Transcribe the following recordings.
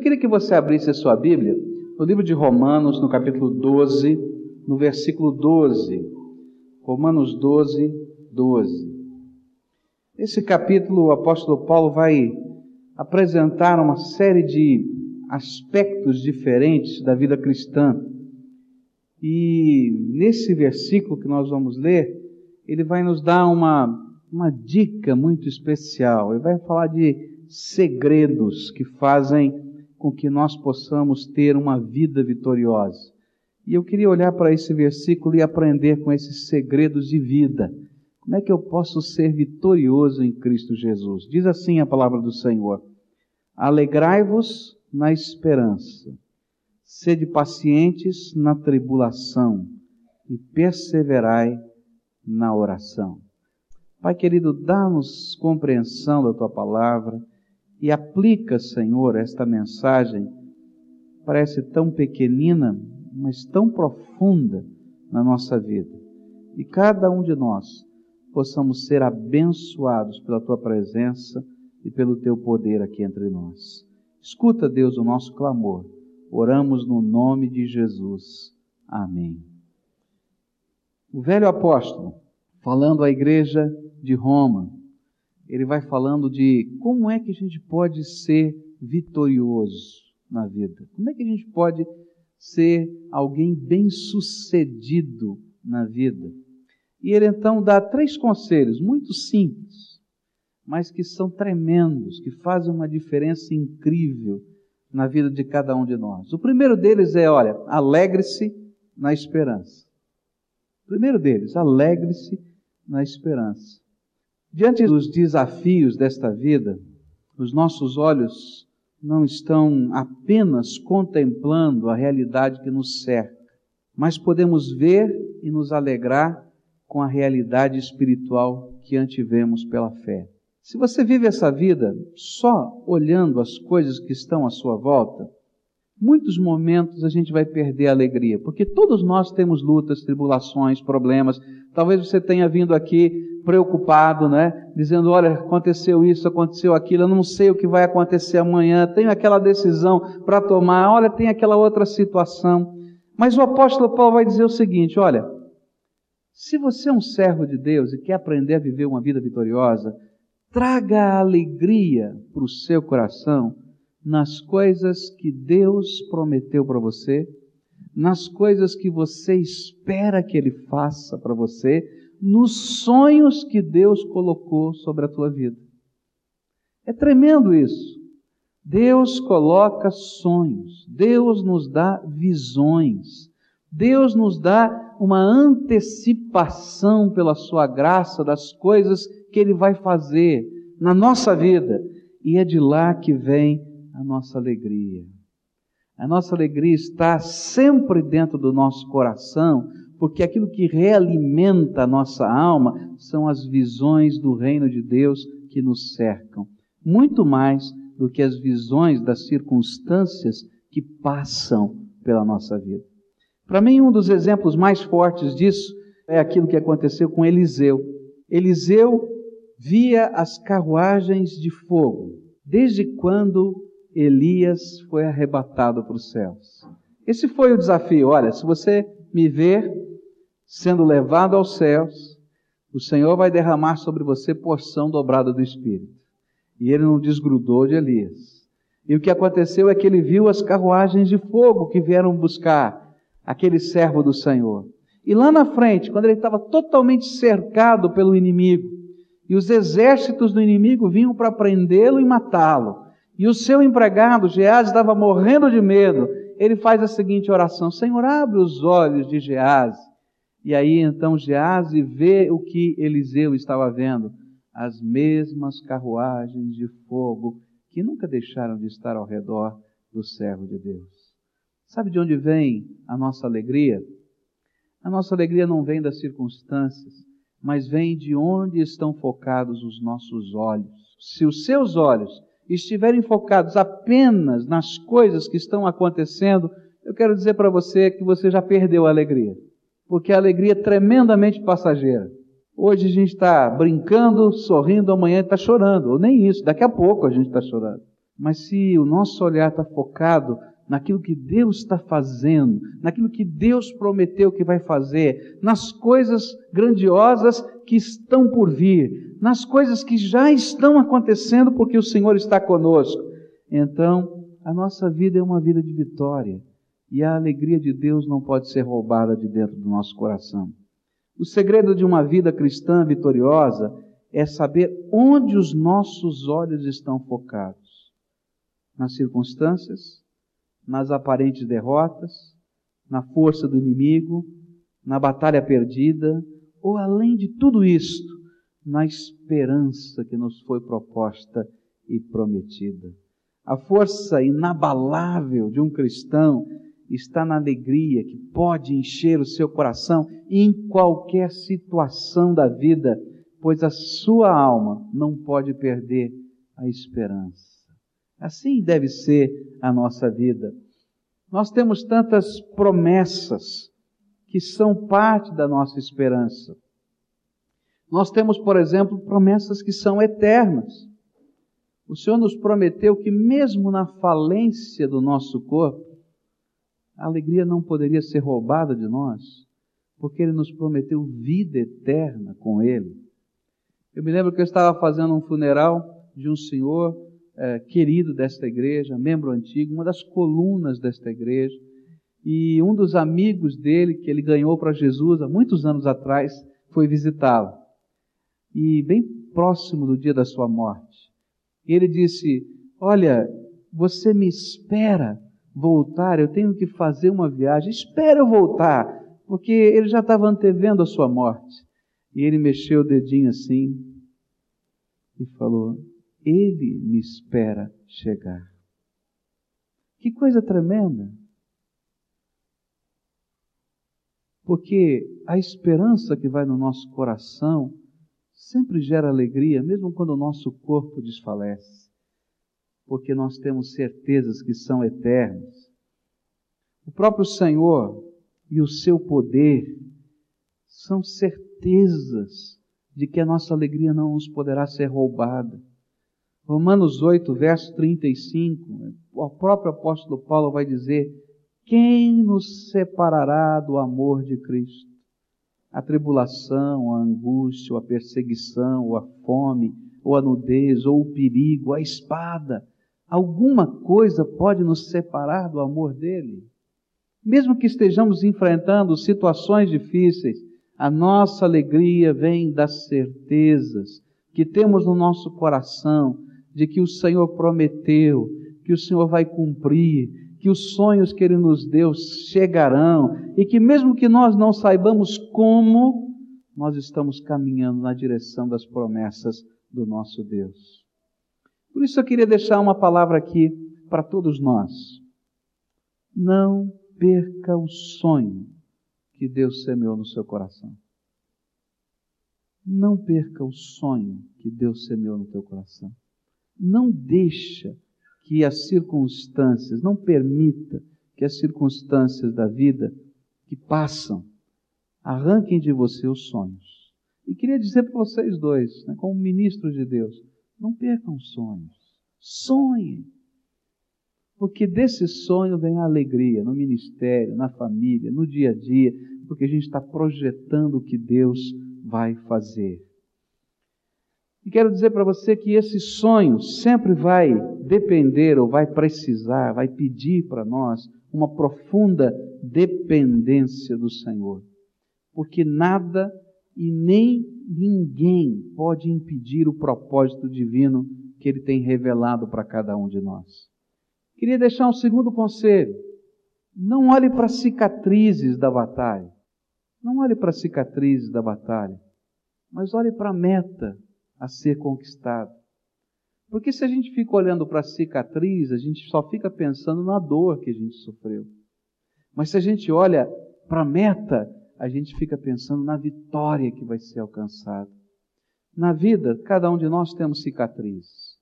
Eu queria que você abrisse a sua Bíblia no livro de Romanos, no capítulo 12, no versículo 12. Romanos 12, 12. Esse capítulo, o apóstolo Paulo vai apresentar uma série de aspectos diferentes da vida cristã. E nesse versículo que nós vamos ler, ele vai nos dar uma, uma dica muito especial. Ele vai falar de segredos que fazem com que nós possamos ter uma vida vitoriosa. E eu queria olhar para esse versículo e aprender com esses segredos de vida. Como é que eu posso ser vitorioso em Cristo Jesus? Diz assim a palavra do Senhor: Alegrai-vos na esperança, sede pacientes na tribulação e perseverai na oração. Pai querido, dá-nos compreensão da tua palavra e aplica, Senhor, esta mensagem, parece tão pequenina, mas tão profunda na nossa vida. E cada um de nós possamos ser abençoados pela tua presença e pelo teu poder aqui entre nós. Escuta, Deus, o nosso clamor. Oramos no nome de Jesus. Amém. O velho apóstolo, falando à igreja de Roma, ele vai falando de como é que a gente pode ser vitorioso na vida. Como é que a gente pode ser alguém bem-sucedido na vida? E ele então dá três conselhos muito simples, mas que são tremendos, que fazem uma diferença incrível na vida de cada um de nós. O primeiro deles é, olha, alegre-se na esperança. O primeiro deles, alegre-se na esperança. Diante dos desafios desta vida, os nossos olhos não estão apenas contemplando a realidade que nos cerca, mas podemos ver e nos alegrar com a realidade espiritual que antivemos pela fé. Se você vive essa vida só olhando as coisas que estão à sua volta, muitos momentos a gente vai perder a alegria, porque todos nós temos lutas, tribulações, problemas. Talvez você tenha vindo aqui preocupado, né? Dizendo, olha, aconteceu isso, aconteceu aquilo, eu não sei o que vai acontecer amanhã, tenho aquela decisão para tomar, olha, tem aquela outra situação. Mas o apóstolo Paulo vai dizer o seguinte, olha, se você é um servo de Deus e quer aprender a viver uma vida vitoriosa, traga alegria para o seu coração nas coisas que Deus prometeu para você, nas coisas que você espera que Ele faça para você, nos sonhos que Deus colocou sobre a tua vida. É tremendo isso. Deus coloca sonhos, Deus nos dá visões, Deus nos dá uma antecipação pela Sua graça das coisas que Ele vai fazer na nossa vida. E é de lá que vem a nossa alegria. A nossa alegria está sempre dentro do nosso coração, porque aquilo que realimenta a nossa alma são as visões do reino de Deus que nos cercam, muito mais do que as visões das circunstâncias que passam pela nossa vida. Para mim, um dos exemplos mais fortes disso é aquilo que aconteceu com Eliseu. Eliseu via as carruagens de fogo desde quando Elias foi arrebatado para os céus. Esse foi o desafio. Olha, se você me ver sendo levado aos céus, o Senhor vai derramar sobre você porção dobrada do Espírito. E ele não desgrudou de Elias. E o que aconteceu é que ele viu as carruagens de fogo que vieram buscar aquele servo do Senhor. E lá na frente, quando ele estava totalmente cercado pelo inimigo, e os exércitos do inimigo vinham para prendê-lo e matá-lo, e o seu empregado, Geás, estava morrendo de medo, ele faz a seguinte oração: Senhor, abre os olhos de Geás. E aí então Geás vê o que Eliseu estava vendo: as mesmas carruagens de fogo que nunca deixaram de estar ao redor do servo de Deus. Sabe de onde vem a nossa alegria? A nossa alegria não vem das circunstâncias, mas vem de onde estão focados os nossos olhos. Se os seus olhos estiverem focados apenas nas coisas que estão acontecendo, eu quero dizer para você que você já perdeu a alegria, porque a alegria é tremendamente passageira. Hoje a gente está brincando, sorrindo, amanhã está chorando, ou nem isso, daqui a pouco a gente está chorando. Mas se o nosso olhar está focado naquilo que Deus está fazendo, naquilo que Deus prometeu que vai fazer, nas coisas grandiosas que estão por vir, nas coisas que já estão acontecendo porque o Senhor está conosco. Então, a nossa vida é uma vida de vitória e a alegria de Deus não pode ser roubada de dentro do nosso coração. O segredo de uma vida cristã vitoriosa é saber onde os nossos olhos estão focados: nas circunstâncias, nas aparentes derrotas, na força do inimigo, na batalha perdida, ou além de tudo isto, na esperança que nos foi proposta e prometida. A força inabalável de um cristão está na alegria que pode encher o seu coração em qualquer situação da vida, pois a sua alma não pode perder a esperança. Assim deve ser a nossa vida. Nós temos tantas promessas que são parte da nossa esperança. Nós temos, por exemplo, promessas que são eternas. O Senhor nos prometeu que, mesmo na falência do nosso corpo, a alegria não poderia ser roubada de nós, porque Ele nos prometeu vida eterna com Ele. Eu me lembro que eu estava fazendo um funeral de um senhor é, querido desta igreja, membro antigo, uma das colunas desta igreja. E um dos amigos dele, que ele ganhou para Jesus há muitos anos atrás, foi visitá-lo. E bem próximo do dia da sua morte, ele disse: Olha, você me espera voltar, eu tenho que fazer uma viagem, espera eu voltar, porque ele já estava antevendo a sua morte. E ele mexeu o dedinho assim e falou: ele me espera chegar. Que coisa tremenda! Porque a esperança que vai no nosso coração sempre gera alegria, mesmo quando o nosso corpo desfalece, porque nós temos certezas que são eternas. O próprio Senhor e o seu poder são certezas de que a nossa alegria não nos poderá ser roubada. Romanos 8, verso 35, o próprio apóstolo Paulo vai dizer: Quem nos separará do amor de Cristo? A tribulação, a angústia, a perseguição, a fome, ou a nudez, ou o perigo, a espada. Alguma coisa pode nos separar do amor dele? Mesmo que estejamos enfrentando situações difíceis, a nossa alegria vem das certezas que temos no nosso coração de que o Senhor prometeu, que o Senhor vai cumprir, que os sonhos que Ele nos deu chegarão e que, mesmo que nós não saibamos como, nós estamos caminhando na direção das promessas do nosso Deus. Por isso eu queria deixar uma palavra aqui para todos nós. Não perca o sonho que Deus semeou no seu coração. Não perca o sonho que Deus semeou no teu coração não deixa que as circunstâncias, não permita que as circunstâncias da vida que passam arranquem de você os sonhos. E queria dizer para vocês dois, né, como ministros de Deus, não percam sonhos. Sonhem. Porque desse sonho vem a alegria no ministério, na família, no dia a dia, porque a gente está projetando o que Deus vai fazer. E quero dizer para você que esse sonho sempre vai depender ou vai precisar, vai pedir para nós uma profunda dependência do Senhor. Porque nada e nem ninguém pode impedir o propósito divino que Ele tem revelado para cada um de nós. Queria deixar um segundo conselho. Não olhe para cicatrizes da batalha. Não olhe para cicatrizes da batalha, mas olhe para a meta a ser conquistado. Porque se a gente fica olhando para a cicatriz, a gente só fica pensando na dor que a gente sofreu. Mas se a gente olha para a meta, a gente fica pensando na vitória que vai ser alcançada. Na vida, cada um de nós temos cicatrizes.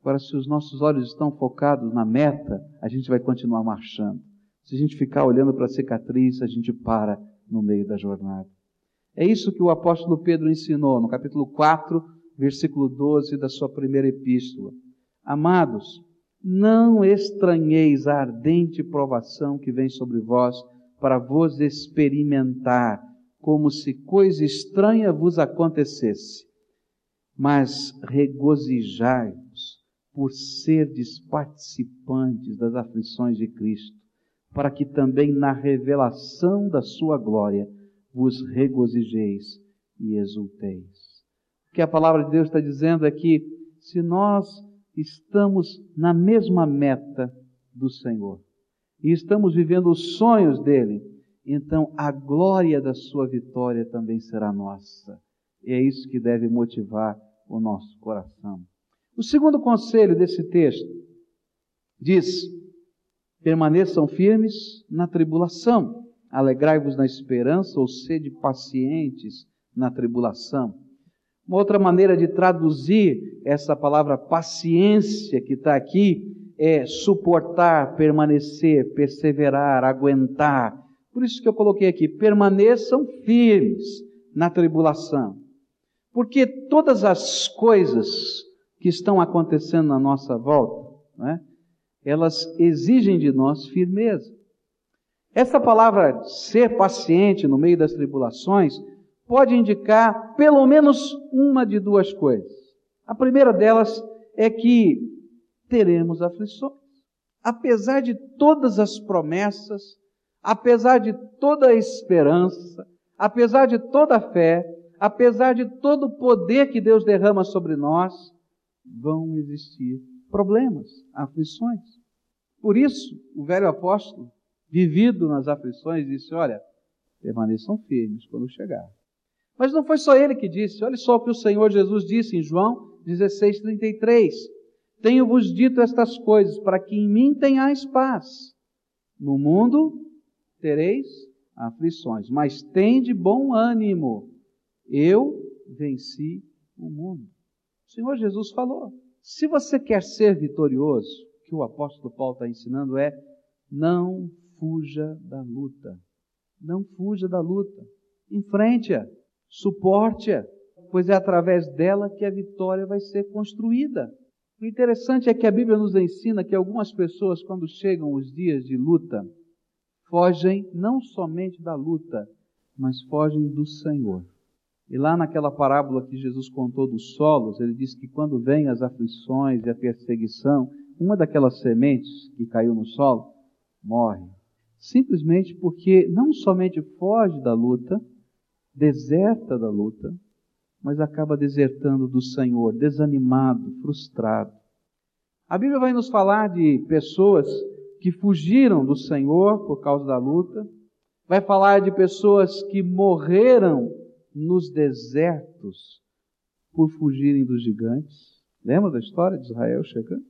Agora, se os nossos olhos estão focados na meta, a gente vai continuar marchando. Se a gente ficar olhando para a cicatriz, a gente para no meio da jornada. É isso que o apóstolo Pedro ensinou no capítulo 4, versículo 12 da sua primeira epístola. Amados, Não estranheis a ardente provação que vem sobre vós para vos experimentar, como se coisa estranha vos acontecesse. Mas regozijai-vos por serdes participantes das aflições de Cristo, para que também na revelação da sua glória vos regozijeis e exulteis. Que a palavra de Deus está dizendo é que se nós estamos na mesma meta do Senhor e estamos vivendo os sonhos dele, então a glória da sua vitória também será nossa. E é isso que deve motivar o nosso coração. O segundo conselho desse texto diz: permaneçam firmes na tribulação, alegrai-vos na esperança ou sede pacientes na tribulação. Uma outra maneira de traduzir essa palavra paciência que está aqui é suportar, permanecer, perseverar, aguentar. Por isso que eu coloquei aqui: permaneçam firmes na tribulação. Porque todas as coisas que estão acontecendo na nossa volta, né, elas exigem de nós firmeza. Essa palavra ser paciente no meio das tribulações pode indicar pelo menos uma de duas coisas. A primeira delas é que teremos aflições. Apesar de todas as promessas, apesar de toda a esperança, apesar de toda a fé, apesar de todo o poder que Deus derrama sobre nós, vão existir problemas, aflições. Por isso, o velho apóstolo, vivido nas aflições, disse: Olha, permaneçam firmes quando chegar. Mas não foi só ele que disse, olha só o que o Senhor Jesus disse em João 16,33. Tenho-vos dito estas coisas para que em mim tenhais paz. No mundo tereis aflições, mas tende bom ânimo. Eu venci o mundo. O Senhor Jesus falou. Se você quer ser vitorioso, o que o apóstolo Paulo está ensinando é: não fuja da luta. Não fuja da luta. Enfrente-a suporte-a, pois é através dela que a vitória vai ser construída. O interessante é que a Bíblia nos ensina que algumas pessoas, quando chegam os dias de luta, fogem não somente da luta, mas fogem do Senhor. E lá naquela parábola que Jesus contou dos solos, ele diz que quando vêm as aflições e a perseguição, uma daquelas sementes que caiu no solo morre. Simplesmente porque não somente foge da luta, deserta da luta, mas acaba desertando do Senhor, desanimado, frustrado. A Bíblia vai nos falar de pessoas que fugiram do Senhor por causa da luta, vai falar de pessoas que morreram nos desertos por fugirem dos gigantes. Lembra da história de Israel chegando?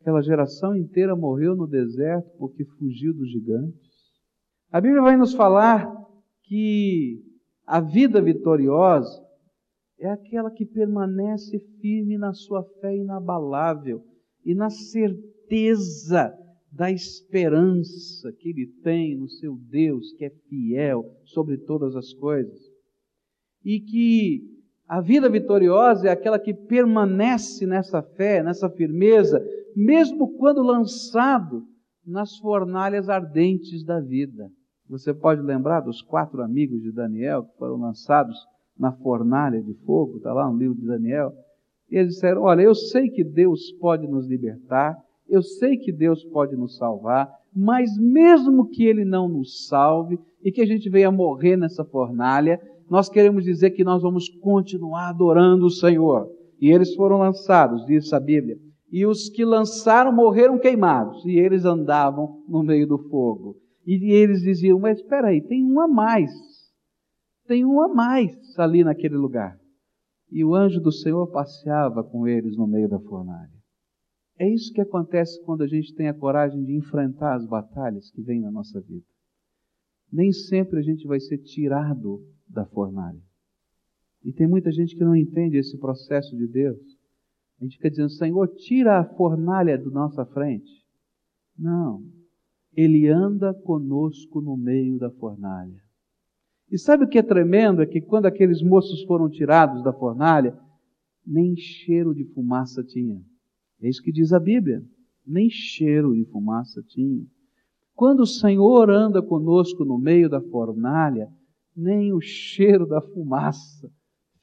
Aquela geração inteira morreu no deserto porque fugiu dos gigantes. A Bíblia vai nos falar que a vida vitoriosa é aquela que permanece firme na sua fé inabalável e na certeza da esperança que ele tem no seu Deus, que é fiel sobre todas as coisas. E que a vida vitoriosa é aquela que permanece nessa fé, nessa firmeza, mesmo quando lançado nas fornalhas ardentes da vida. Você pode lembrar dos quatro amigos de Daniel que foram lançados na fornalha de fogo, está lá no livro de Daniel. E eles disseram: Olha, eu sei que Deus pode nos libertar, eu sei que Deus pode nos salvar, mas mesmo que Ele não nos salve e que a gente venha morrer nessa fornalha, nós queremos dizer que nós vamos continuar adorando o Senhor. E eles foram lançados, diz a Bíblia. E os que lançaram morreram queimados, e eles andavam no meio do fogo. E eles diziam: Mas espera aí, tem um a mais. Tem um a mais ali naquele lugar. E o anjo do Senhor passeava com eles no meio da fornalha. É isso que acontece quando a gente tem a coragem de enfrentar as batalhas que vêm na nossa vida. Nem sempre a gente vai ser tirado da fornalha. E tem muita gente que não entende esse processo de Deus. A gente fica dizendo, Senhor, tira a fornalha da nossa frente. Não. Ele anda conosco no meio da fornalha. E sabe o que é tremendo? É que quando aqueles moços foram tirados da fornalha, nem cheiro de fumaça tinha. É isso que diz a Bíblia. nem cheiro de fumaça tinha. Quando o Senhor anda conosco no meio da fornalha, nem o cheiro da fumaça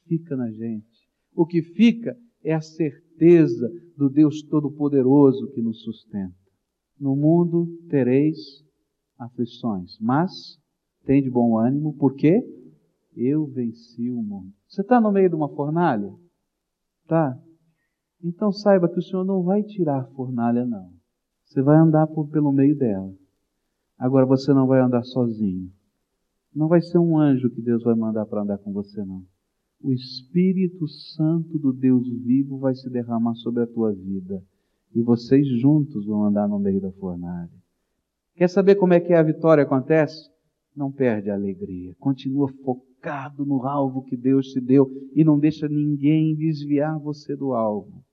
fica na gente. O que fica é a certeza do Deus Todo-Poderoso que nos sustenta. No mundo tereis aflições, mas tem de bom ânimo, porque eu venci o mundo. Você está no meio de uma fornalha? Tá? Então saiba que o Senhor não vai tirar a fornalha, não. Você vai andar por, pelo meio dela. Agora você não vai andar sozinho. Não vai ser um anjo que Deus vai mandar para andar com você, não. O Espírito Santo do Deus vivo vai se derramar sobre a tua vida. E vocês juntos vão andar no meio da fornalha. Quer saber como é que a vitória acontece? Não perde a alegria. Continua focado no alvo que Deus te deu e não deixa ninguém desviar você do alvo.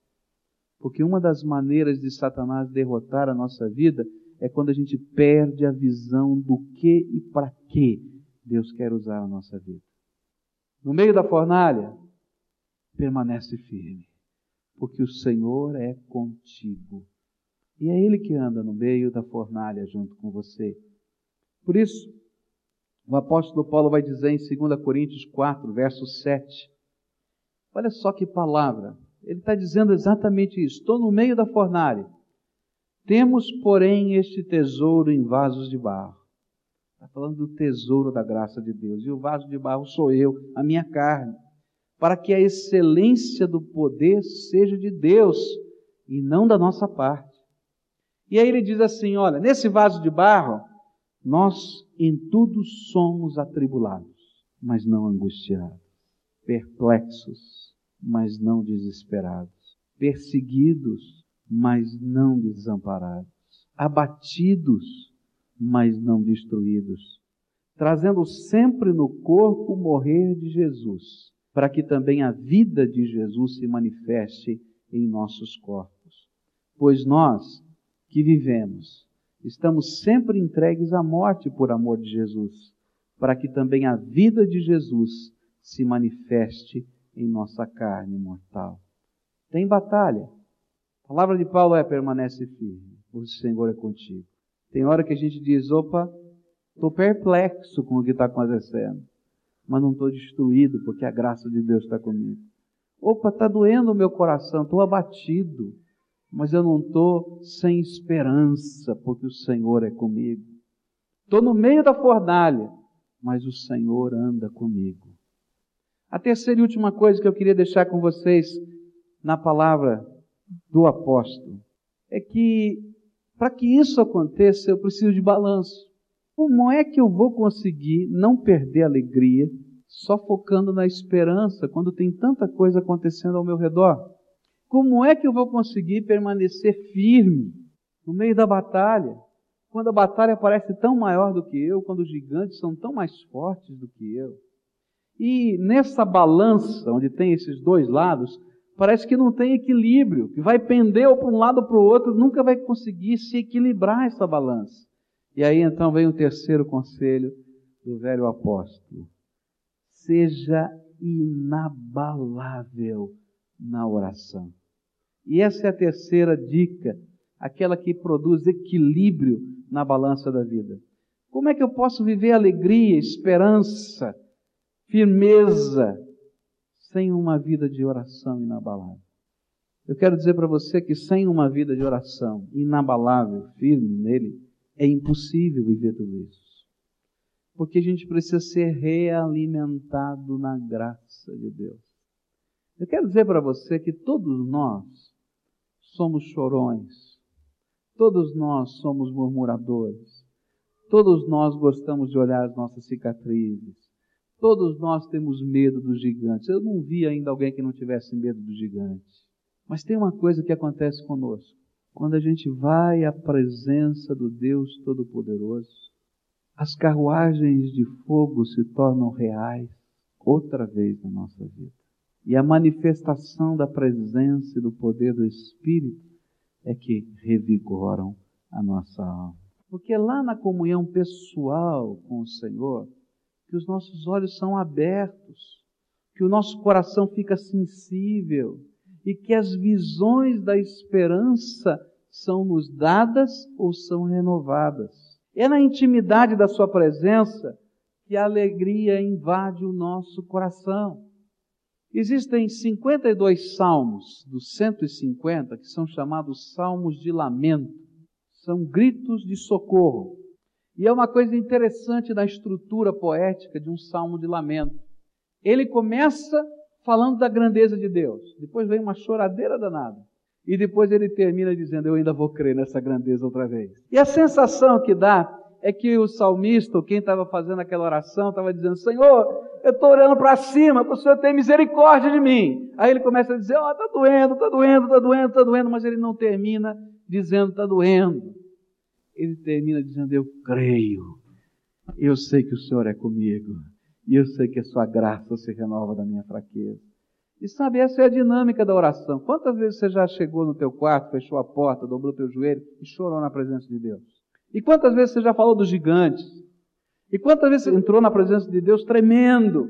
Porque uma das maneiras de Satanás derrotar a nossa vida é quando a gente perde a visão do que e para que Deus quer usar a nossa vida. No meio da fornalha, permanece firme, porque o Senhor é contigo. E é Ele que anda no meio da fornalha junto com você. Por isso, o apóstolo Paulo vai dizer em 2 Coríntios 4, verso 7. Olha só que palavra. Ele está dizendo exatamente isso. Estou no meio da fornalha. Temos, porém, este tesouro em vasos de barro. Está falando do tesouro da graça de Deus. E o vaso de barro sou eu, a minha carne. Para que a excelência do poder seja de Deus e não da nossa parte. E aí ele diz assim: olha, nesse vaso de barro, nós em tudo somos atribulados, mas não angustiados, perplexos, mas não desesperados, perseguidos, mas não desamparados, abatidos, mas não destruídos, trazendo sempre no corpo o morrer de Jesus, para que também a vida de Jesus se manifeste em nossos corpos. Pois nós que vivemos, estamos sempre entregues à morte por amor de Jesus, para que também a vida de Jesus se manifeste em nossa carne mortal. Tem batalha, a palavra de Paulo é: permanece firme, o Senhor é contigo. Tem hora que a gente diz: opa, estou perplexo com o que está acontecendo, mas não estou destruído porque a graça de Deus está comigo. Opa, está doendo o meu coração, estou abatido, mas eu não estou sem esperança porque o Senhor é comigo. Estou no meio da fornalha, mas o Senhor anda comigo. A terceira e última coisa que eu queria deixar com vocês na palavra do apóstolo é que para que isso aconteça eu preciso de balanço. Como é que eu vou conseguir não perder a alegria só focando na esperança quando tem tanta coisa acontecendo ao meu redor? Como é que eu vou conseguir permanecer firme no meio da batalha? Quando a batalha parece tão maior do que eu, quando os gigantes são tão mais fortes do que eu. E nessa balança, onde tem esses dois lados, parece que não tem equilíbrio, que vai pender ou para um lado ou para o outro, nunca vai conseguir se equilibrar essa balança. E aí então vem o terceiro conselho do velho apóstolo: seja inabalável na oração. E essa é a terceira dica, aquela que produz equilíbrio na balança da vida. Como é que eu posso viver alegria, esperança, firmeza, sem uma vida de oração inabalável. Eu quero dizer para você que sem uma vida de oração inabalável, firme nele, é impossível viver tudo isso. Porque a gente precisa ser realimentado na graça de Deus. Eu quero dizer para você que todos nós somos chorões, todos nós somos murmuradores, todos nós gostamos de olhar as nossas cicatrizes, Todos nós temos medo dos gigantes. Eu não vi ainda alguém que não tivesse medo dos gigantes. Mas tem uma coisa que acontece conosco. Quando a gente vai à presença do Deus Todo-Poderoso, as carruagens de fogo se tornam reais outra vez na nossa vida. E a manifestação da presença e do poder do Espírito é que revigoram a nossa alma. Porque lá na comunhão pessoal com o Senhor, que os nossos olhos são abertos, que o nosso coração fica sensível e que as visões da esperança são-nos dadas ou são renovadas. É na intimidade da Sua presença que a alegria invade o nosso coração. Existem 52 salmos dos 150 que são chamados salmos de lamento. São gritos de socorro. E é uma coisa interessante na estrutura poética de um salmo de lamento. Ele começa falando da grandeza de Deus, depois vem uma choradeira danada. E depois ele termina dizendo: Eu ainda vou crer nessa grandeza outra vez. E a sensação que dá é que o salmista, quem estava fazendo aquela oração, estava dizendo: Senhor, eu estou orando para cima, para o Senhor ter misericórdia de mim. Aí ele começa a dizer: Ó, oh, está doendo, está doendo, está doendo, está doendo, mas ele não termina dizendo: Está doendo. Ele termina dizendo: Eu creio, eu sei que o Senhor é comigo, e eu sei que a Sua graça se renova da minha fraqueza. E sabe, essa é a dinâmica da oração. Quantas vezes você já chegou no teu quarto, fechou a porta, dobrou teu joelho e chorou na presença de Deus? E quantas vezes você já falou dos gigantes? E quantas vezes você entrou na presença de Deus tremendo?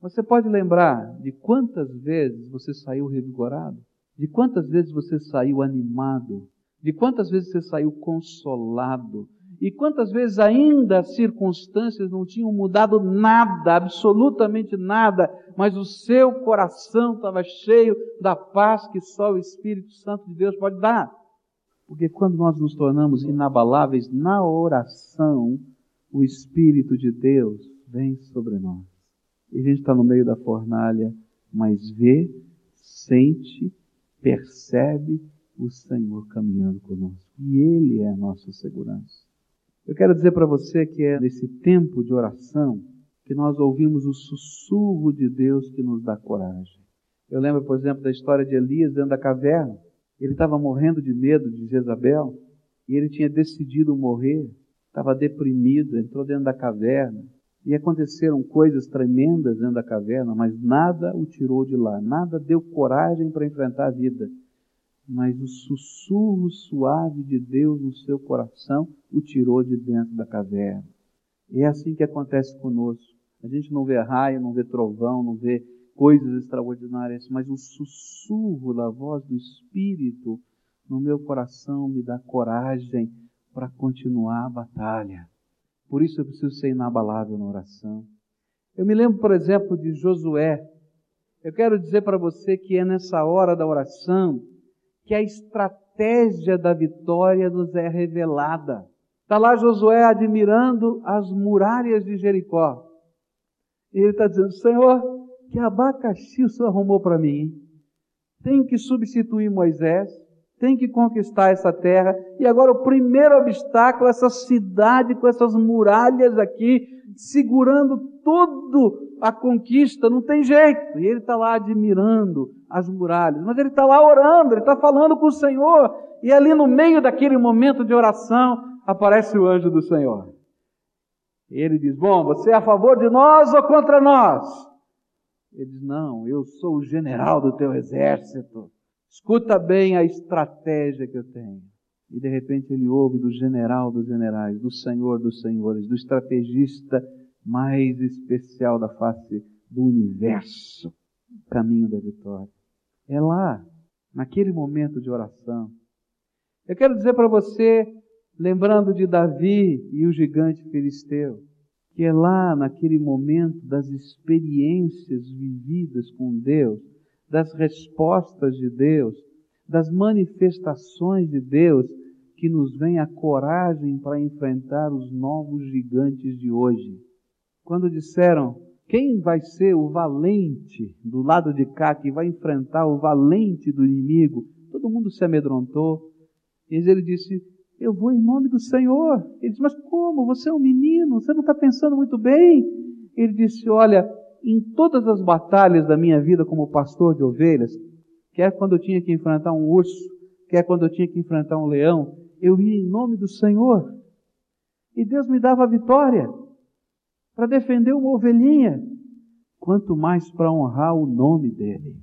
Você pode lembrar de quantas vezes você saiu revigorado? De quantas vezes você saiu animado? De quantas vezes você saiu consolado? E quantas vezes ainda as circunstâncias não tinham mudado nada, absolutamente nada, mas o seu coração estava cheio da paz que só o Espírito Santo de Deus pode dar. Porque quando nós nos tornamos inabaláveis na oração, o Espírito de Deus vem sobre nós. E a gente está no meio da fornalha, mas vê, sente, percebe o Senhor caminhando conosco. E Ele é a nossa segurança. Eu quero dizer para você que é nesse tempo de oração que nós ouvimos o sussurro de Deus que nos dá coragem. Eu lembro, por exemplo, da história de Elias dentro da caverna. Ele estava morrendo de medo de Jezabel e ele tinha decidido morrer, estava deprimido, entrou dentro da caverna e aconteceram coisas tremendas dentro da caverna, mas nada o tirou de lá, nada deu coragem para enfrentar a vida. Mas o sussurro suave de Deus no seu coração o tirou de dentro da caverna. E é assim que acontece conosco. A gente não vê raio, não vê trovão, não vê coisas extraordinárias, mas o sussurro da voz do Espírito no meu coração me dá coragem para continuar a batalha. Por isso eu preciso ser inabalável na oração. Eu me lembro, por exemplo, de Josué. Eu quero dizer para você que é nessa hora da oração que a estratégia da vitória nos é revelada. Está lá Josué admirando as muralhas de Jericó. E ele está dizendo: Senhor, que abacaxi o Senhor arrumou para mim? Tem que substituir Moisés, tem que conquistar essa terra, e agora o primeiro obstáculo, essa cidade com essas muralhas aqui, segurando tudo a conquista, não tem jeito. E ele está lá admirando as muralhas, mas ele está lá orando, ele está falando com o Senhor, e ali no meio daquele momento de oração, aparece o anjo do Senhor. Ele diz: Bom, você é a favor de nós ou contra nós? Ele diz: Não, eu sou o general do teu exército. Escuta bem a estratégia que eu tenho. E de repente ele ouve do general dos generais, do senhor dos senhores, do estrategista mais especial da face do universo, o caminho da vitória. É lá, naquele momento de oração. Eu quero dizer para você, lembrando de Davi e o gigante filisteu, que é lá naquele momento das experiências vividas com Deus, das respostas de Deus, das manifestações de Deus, que nos vem a coragem para enfrentar os novos gigantes de hoje. Quando disseram, quem vai ser o valente do lado de cá, que vai enfrentar o valente do inimigo? Todo mundo se amedrontou. E ele disse, eu vou em nome do Senhor. Ele disse, mas como? Você é um menino, você não está pensando muito bem? Ele disse, olha, em todas as batalhas da minha vida como pastor de ovelhas, quer quando eu tinha que enfrentar um urso, quer quando eu tinha que enfrentar um leão, eu ia em nome do Senhor. E Deus me dava a vitória para defender uma ovelhinha, quanto mais para honrar o nome dele.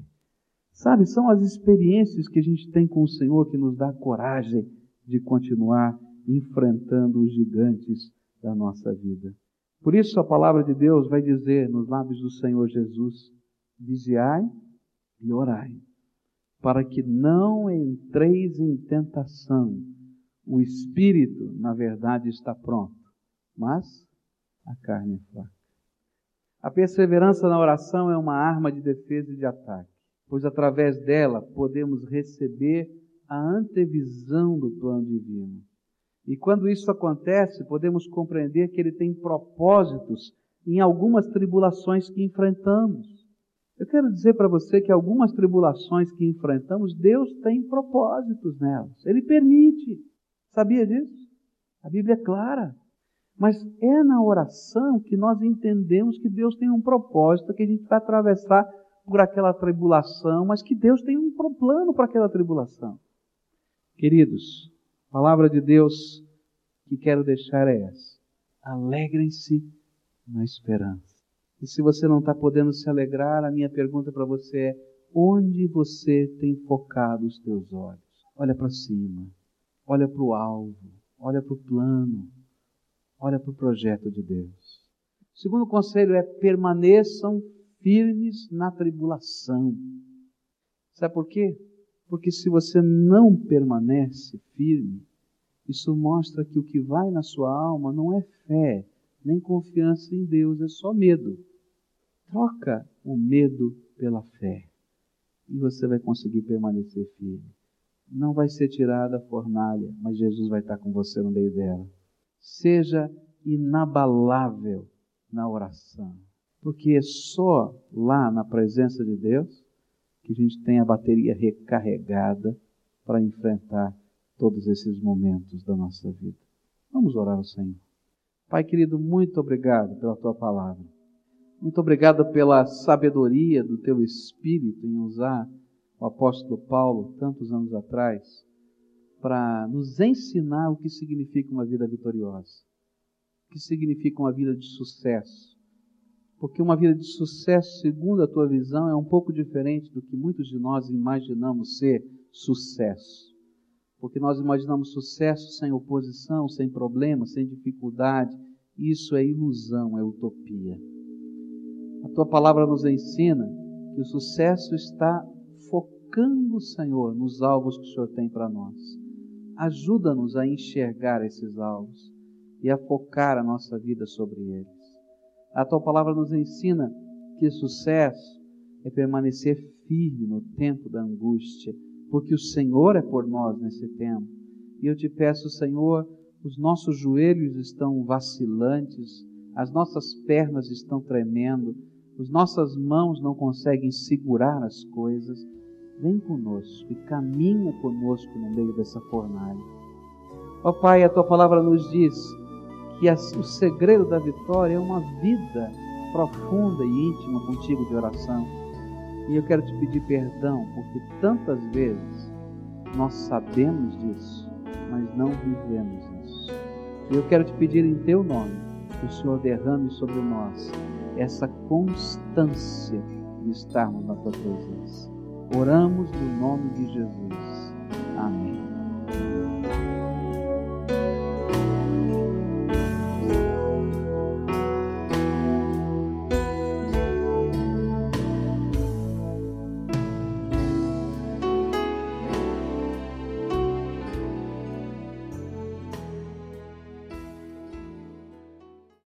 Sabe, são as experiências que a gente tem com o Senhor que nos dá coragem de continuar enfrentando os gigantes da nossa vida. Por isso a palavra de Deus vai dizer nos lábios do Senhor Jesus: vigiai e orai, para que não entreis em tentação. O espírito, na verdade, está pronto, mas a carne é fraca. A perseverança na oração é uma arma de defesa e de ataque, pois através dela podemos receber a antevisão do plano divino. E quando isso acontece, podemos compreender que ele tem propósitos em algumas tribulações que enfrentamos. Eu quero dizer para você que algumas tribulações que enfrentamos, Deus tem propósitos nelas. Ele permite. Sabia disso? A Bíblia é clara. Mas é na oração que nós entendemos que Deus tem um propósito, que a gente vai atravessar por aquela tribulação, mas que Deus tem um plano para aquela tribulação. Queridos, a palavra de Deus que quero deixar é essa. Alegrem-se na esperança. E se você não está podendo se alegrar, a minha pergunta para você é: onde você tem focado os teus olhos? Olha para cima, olha para o alvo, olha para o plano, olha para o projeto de Deus. O segundo conselho é permaneçam firmes na tribulação. Sabe por quê? Porque se você não permanece firme, isso mostra que o que vai na sua alma não é fé, nem confiança em Deus, é só medo. Troca o medo pela fé e você vai conseguir permanecer firme. Não vai ser tirada a fornalha, mas Jesus vai estar com você no meio dela. Seja inabalável na oração, porque é só lá na presença de Deus que a gente tem a bateria recarregada para enfrentar todos esses momentos da nossa vida. Vamos orar ao Senhor. Pai querido, muito obrigado pela tua palavra. Muito obrigado pela sabedoria do teu espírito em usar o apóstolo Paulo tantos anos atrás para nos ensinar o que significa uma vida vitoriosa, o que significa uma vida de sucesso. Porque uma vida de sucesso, segundo a tua visão, é um pouco diferente do que muitos de nós imaginamos ser sucesso. Porque nós imaginamos sucesso sem oposição, sem problema, sem dificuldade. Isso é ilusão, é utopia. A tua palavra nos ensina que o sucesso está focando, Senhor, nos alvos que o Senhor tem para nós. Ajuda-nos a enxergar esses alvos e a focar a nossa vida sobre eles. A tua palavra nos ensina que sucesso é permanecer firme no tempo da angústia, porque o Senhor é por nós nesse tempo. E eu te peço, Senhor, os nossos joelhos estão vacilantes, as nossas pernas estão tremendo, as nossas mãos não conseguem segurar as coisas. Vem conosco e caminha conosco no meio dessa fornalha. Ó Pai, a tua palavra nos diz que o segredo da vitória é uma vida profunda e íntima contigo de oração e eu quero te pedir perdão, porque tantas vezes nós sabemos disso, mas não vivemos isso. E eu quero te pedir em teu nome que o Senhor derrame sobre nós essa constância de estarmos na tua presença. Oramos no nome de Jesus.